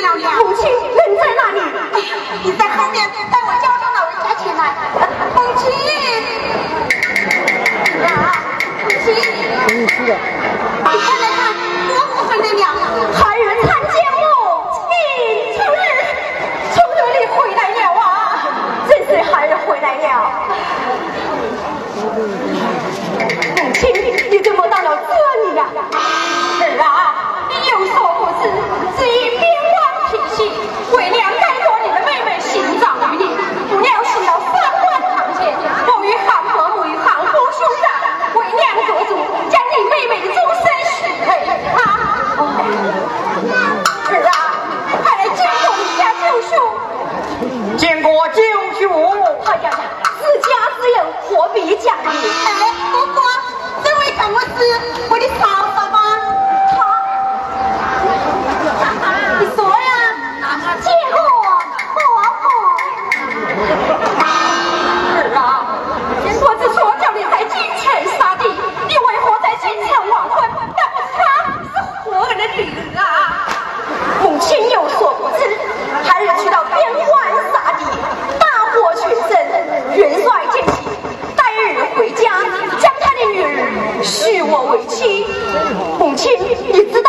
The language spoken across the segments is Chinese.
母亲人在那里。你在后面带我叫上老人家起来。母亲你母亲你呀你快来看多么分的娘孩儿看见木你出日从哪里回来了啊真是孩儿回来了母亲你怎么去，你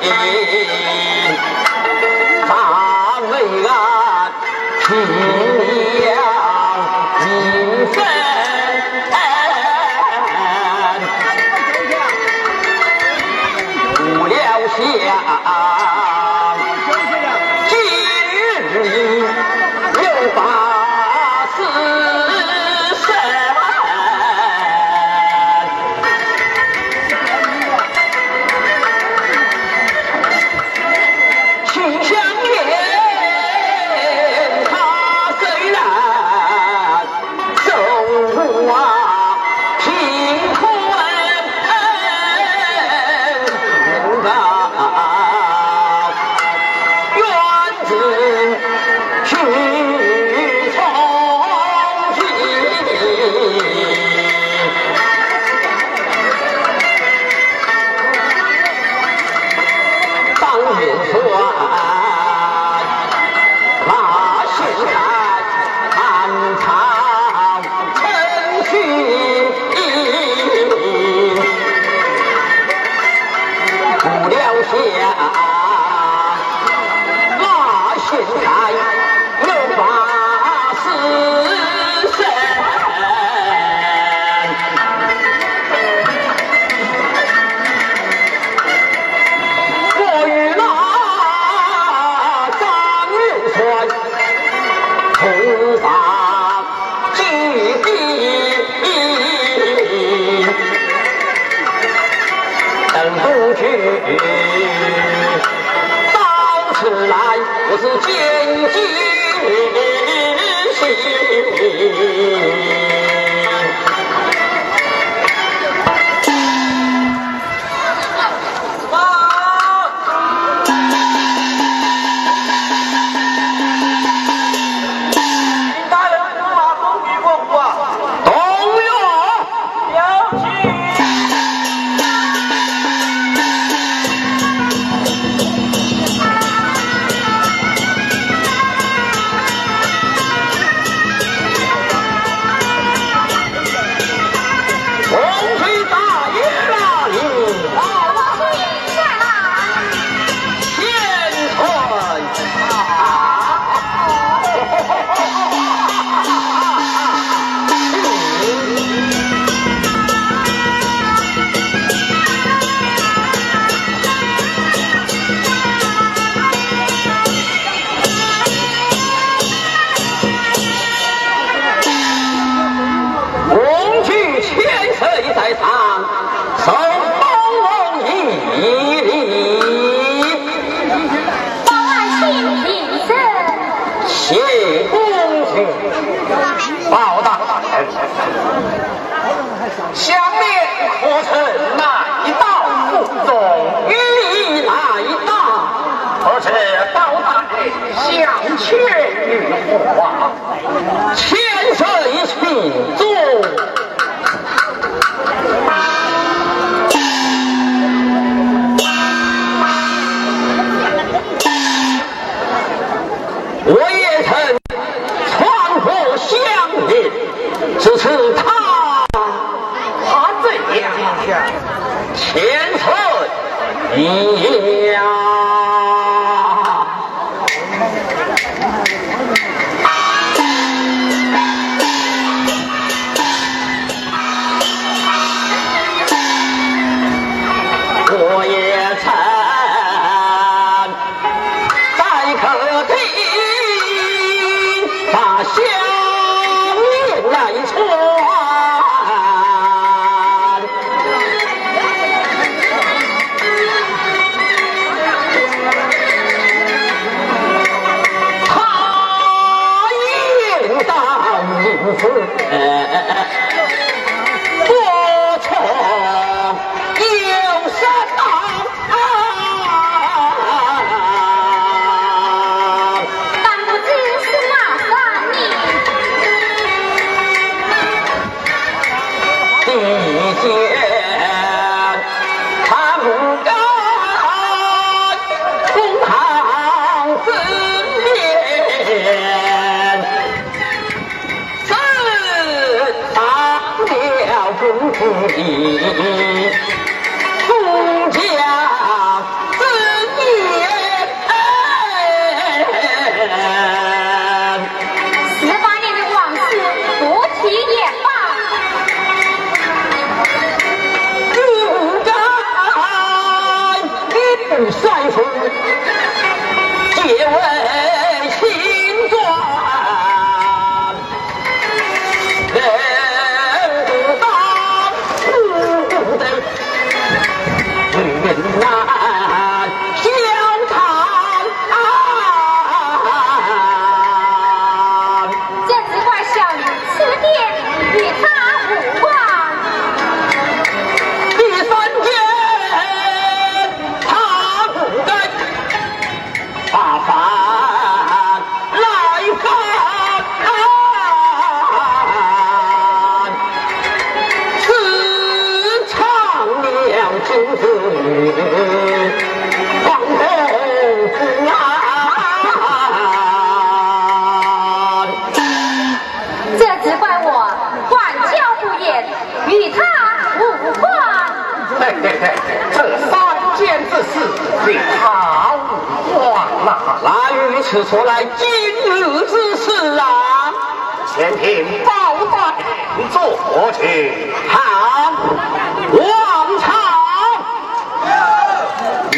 年，大见他不敢动，堂自面身上了公主殿。Holy 此出来今日之事啊，前庭包带坐去。好，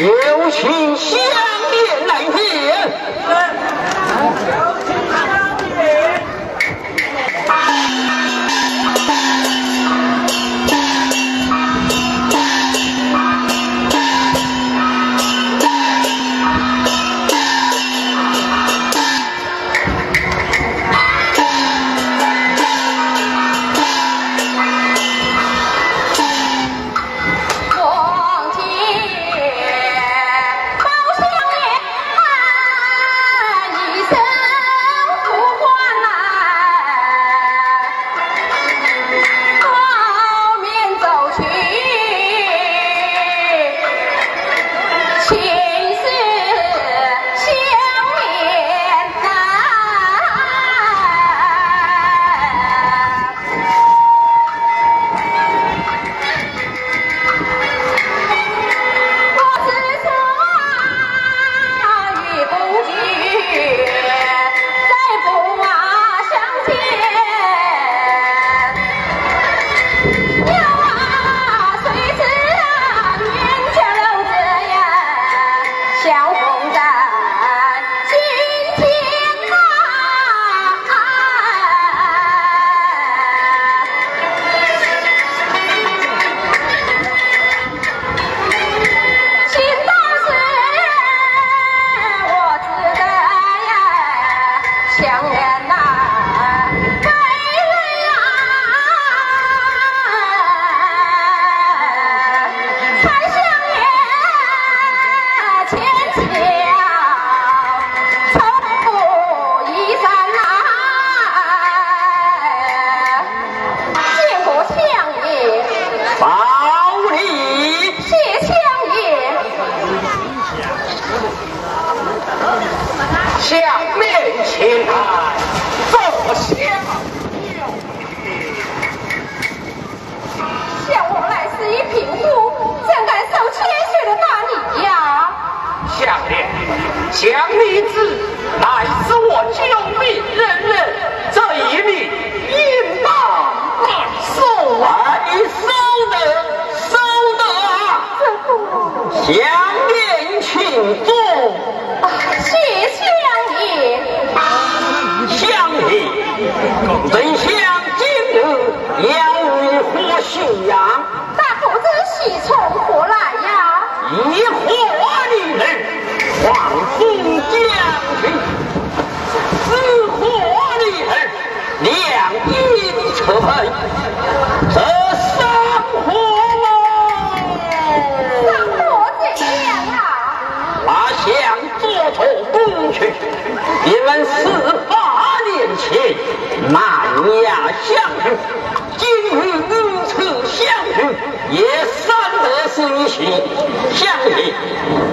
有请相面来见。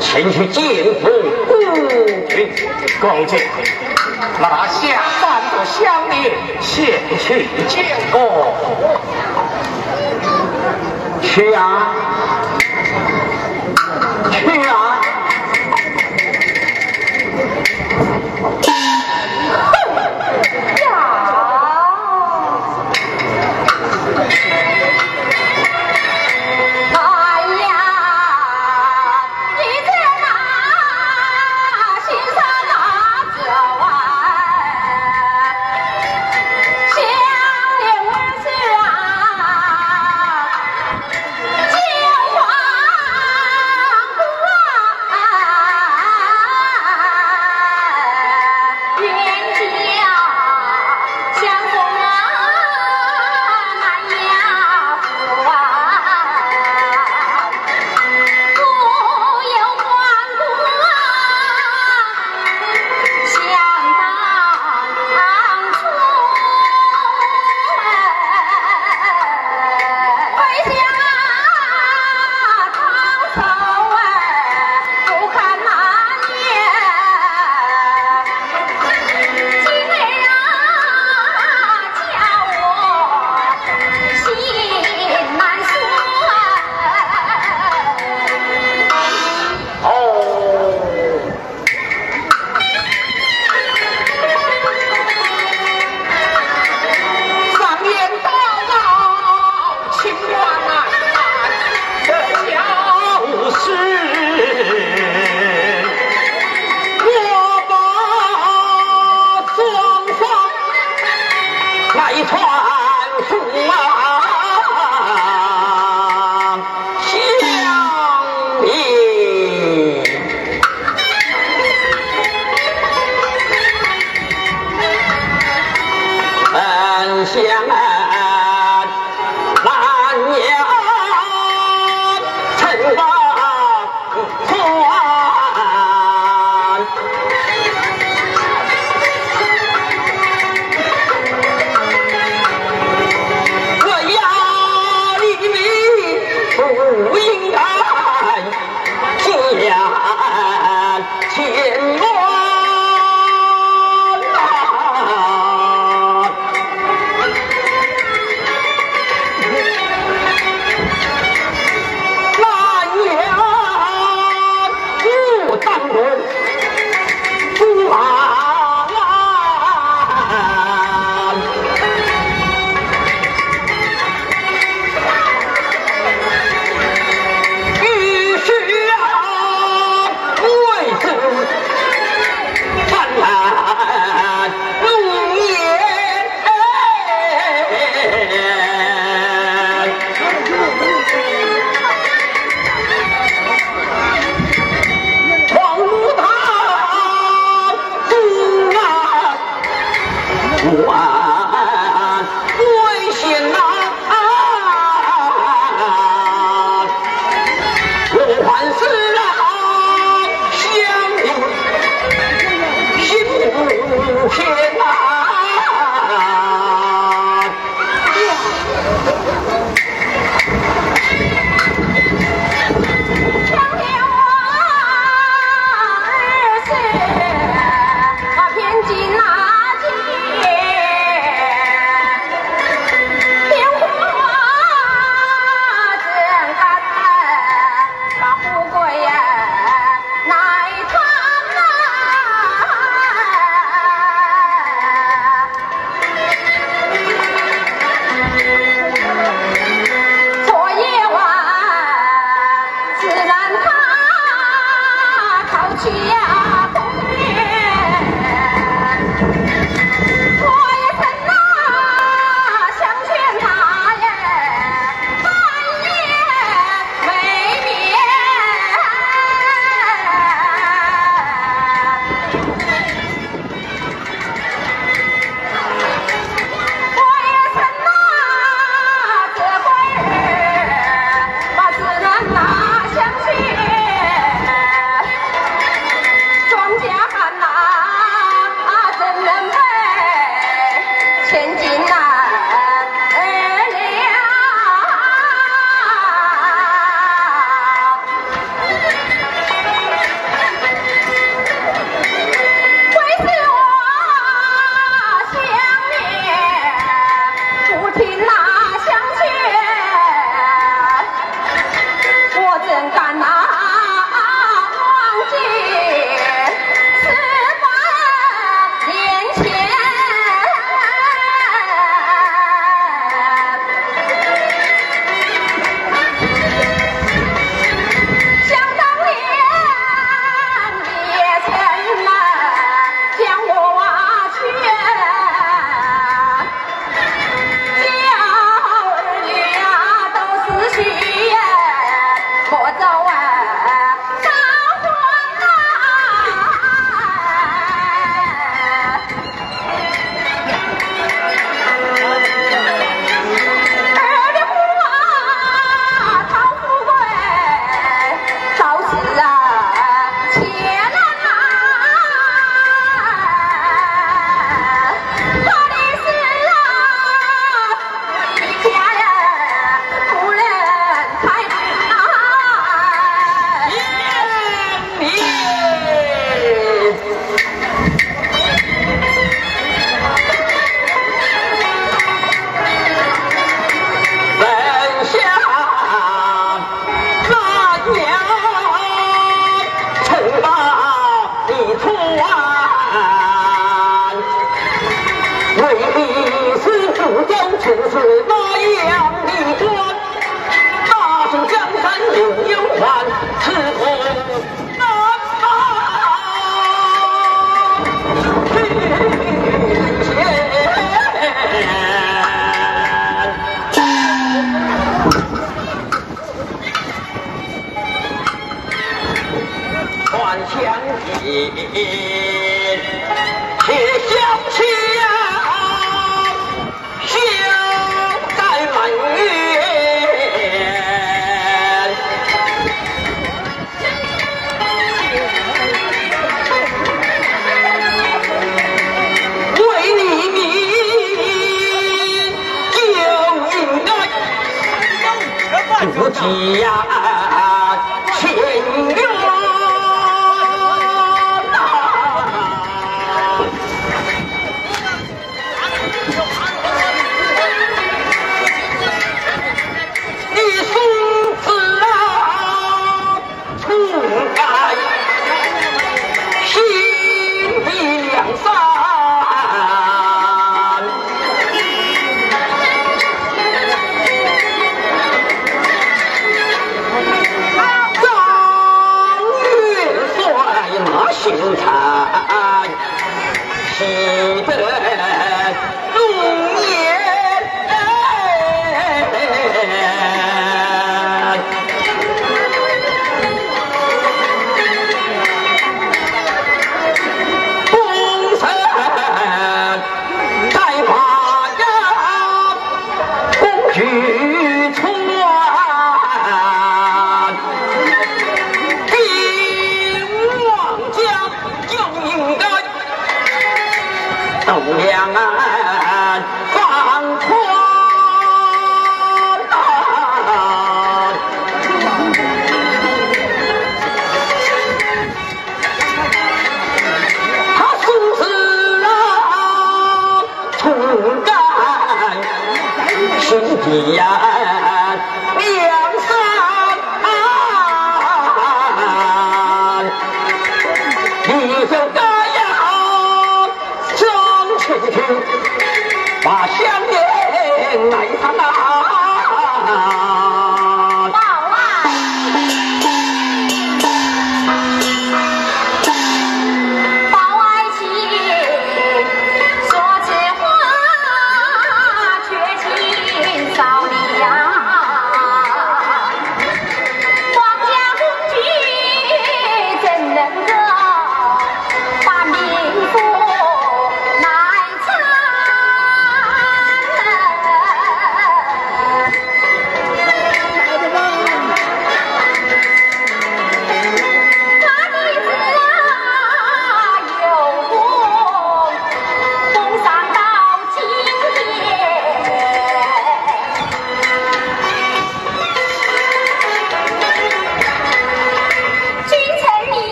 前去见过，公瑾，拿下三个乡里，先去见过，去啊，去啊。